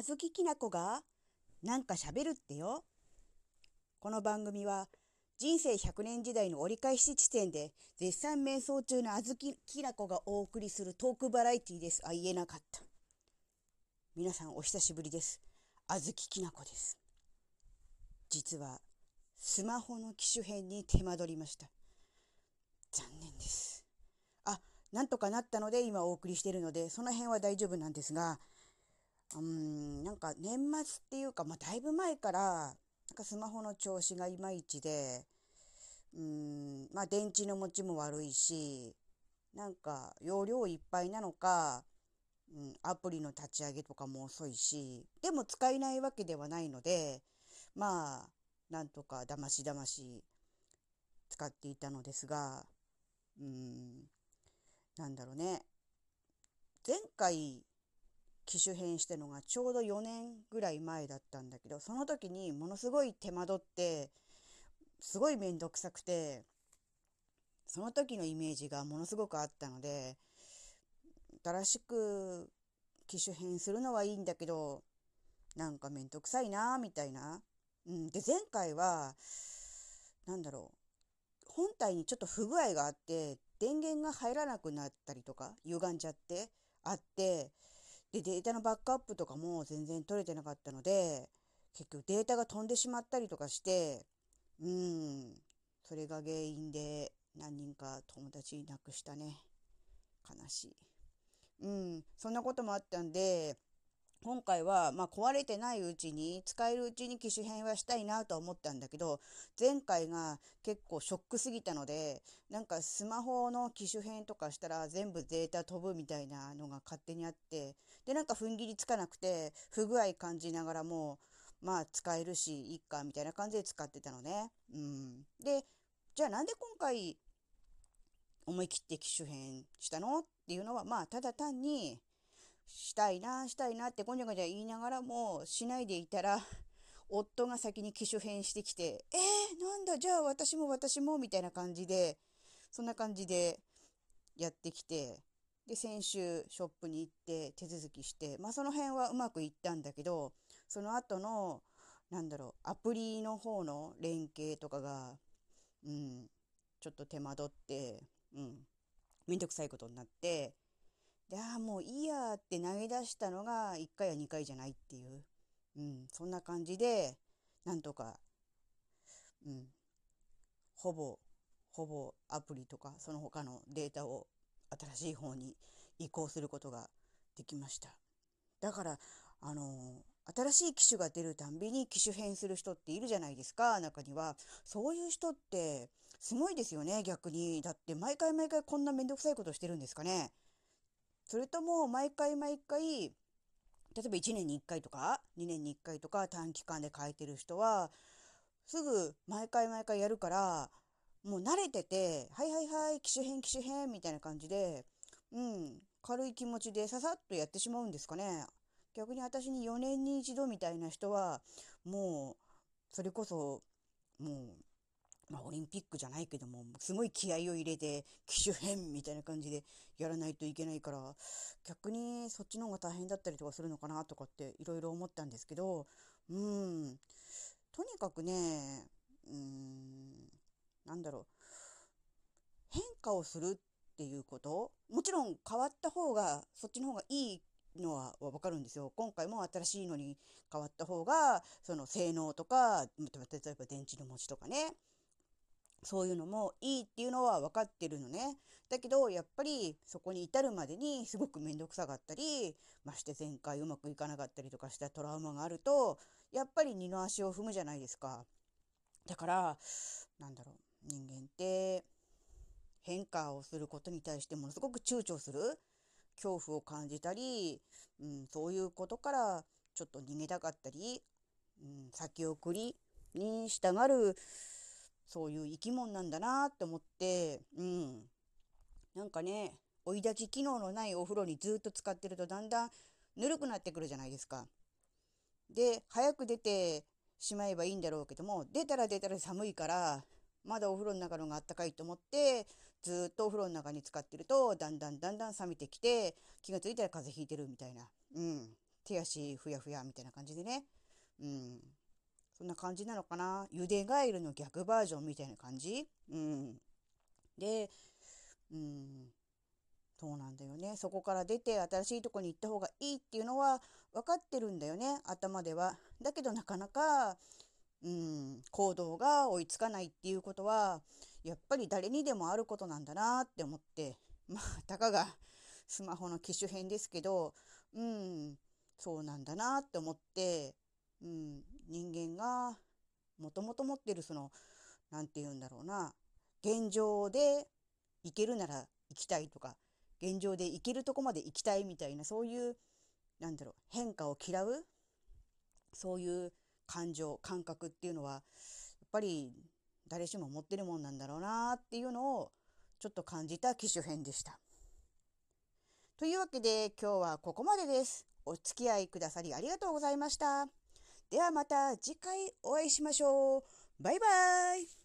あずききなこがなんか喋るってよ。この番組は人生100年時代の折り返し地点で絶賛瞑想中のあずききなこがお送りするトークバラエティです。あ、言えなかった。皆さんお久しぶりです。あずききなこです。実はスマホの機種変に手間取りました。残念です。あ、なんとかなったので今お送りしているので、その辺は大丈夫なんですが、うん、なんか年末っていうか、まあ、だいぶ前から、なんかスマホの調子がいまいちで、うん、まあ、電池の持ちも悪いし、なんか容量いっぱいなのか、うん、アプリの立ち上げとかも遅いし、でも使えないわけではないので、まあ、なんとかだましだまし使っていたのですが、うん、なんだろうね。前回機種変したのがちょうど4年ぐらい前だったんだけど、その時にものすごい手間取って、すごいめんどくさくて、その時のイメージがものすごくあったので、新しく機種変するのはいいんだけど、なんかめんどくさいなみたいな。うん。で、前回は、なんだろう。本体にちょっと不具合があって、電源が入らなくなったりとか、歪んじゃってあって、で、データのバックアップとかも全然取れてなかったので、結局データが飛んでしまったりとかして、うん、それが原因で何人か友達亡くしたね。悲しい。うん、そんなこともあったんで、今回は、まあ、壊れてないうちに、使えるうちに機種変はしたいなとは思ったんだけど、前回が結構ショックすぎたので、なんかスマホの機種変とかしたら全部データ飛ぶみたいなのが勝手にあって、で、なんか踏ん切りつかなくて、不具合感じながらも、まあ使えるし、いっか、みたいな感じで使ってたのね。うん。で、じゃあなんで今回思い切って機種変したの？っていうのは、まあただ単に、したいな、したいなってごにゃごにゃ言いながらもしないでいたら、夫が先に機種変してきて、えー、なんだ、じゃあ私も私も、みたいな感じで、そんな感じでやってきて、で、先週ショップに行って手続きして、まあその辺はうまくいったんだけど、その後の、なんだろう、アプリの方の連携とかが、うん、ちょっと手間取って、うん、めんどくさいことになって、ああ、もういいやって投げ出したのが1回や2回じゃないっていう、うん、そんな感じで、なんとか、うん、ほぼ、ほぼアプリとか、その他のデータを新しい方に移行することができました。だから、あの新しい機種が出るたんびに機種変する人っているじゃないですか、中には。そういう人って、すごいですよね、逆に。だって、毎回毎回こんなめんどくさいことしてるんですかね。それとも毎回毎回、例えば1年に1回とか、2年に1回とか短期間で変えてる人は、すぐ毎回毎回やるから、もう慣れてて、はいはいはい、機種変機種変みたいな感じで、うん、軽い気持ちでささっとやってしまうんですかね。逆に私に4年に一度みたいな人は、もう、それこそ、もう、まあ、オリンピックじゃないけども、すごい気合を入れて、機種変みたいな感じでやらないといけないから、逆にそっちの方が大変だったりとかするのかなとかっていろいろ思ったんですけど、うん、とにかくね、うん、なんだろう、変化をするっていうこともちろん変わった方が、そっちの方がいいのはわかるんですよ。今回も新しいのに変わった方が、その性能とか、例えば電池の持ちとかね、そういうのもいいっていうのは分かってるのね。だけど、やっぱりそこに至るまでにすごくめんどくさかったり、まして前回うまくいかなかったりとかしたトラウマがあると、やっぱり二の足を踏むじゃないですか。だから、なんだろう、人間って変化をすることに対してものすごく躊躇する恐怖を感じたり、うん、そういうことからちょっと逃げたかったり、うん、先送りに従うそういう生き物なんだなって思って、うん。なんかね、追い炊き機能のないお風呂にずっと使ってるとだんだんぬるくなってくるじゃないですか。で、早く出てしまえばいいんだろうけども、出たら出たら寒いから、まだお風呂の中のがあったかいと思って、ずっとお風呂の中に使ってると、だんだんだんだん冷めてきて、気がついたら風邪ひいてるみたいな。うん。手足ふやふやみたいな感じでね。うん。そんな感じなのかな？ゆでガエルの逆バージョンみたいな感じ？うん。で、うん。そうなんだよね。そこから出て新しいとこに行った方がいいっていうのは分かってるんだよね。頭では。だけどなかなか、うん、行動が追いつかないっていうことは、やっぱり誰にでもあることなんだなって思って、まあ、たかがスマホの機種編ですけど、うん、そうなんだなって思って、うん、人間がもともと持ってるその、何て言うんだろうな、現状で行けるなら行きたいとか、現状で行けるとこまで行きたいみたいな、そういう、なんだろう、変化を嫌う、そういう感情、感覚っていうのは、やっぱり誰しも持ってるもんなんだろうなっていうのをちょっと感じた機種編でした。というわけで今日はここまでです。お付き合いくださりありがとうございました。ではまた次回お会いしましょう。バイバイ。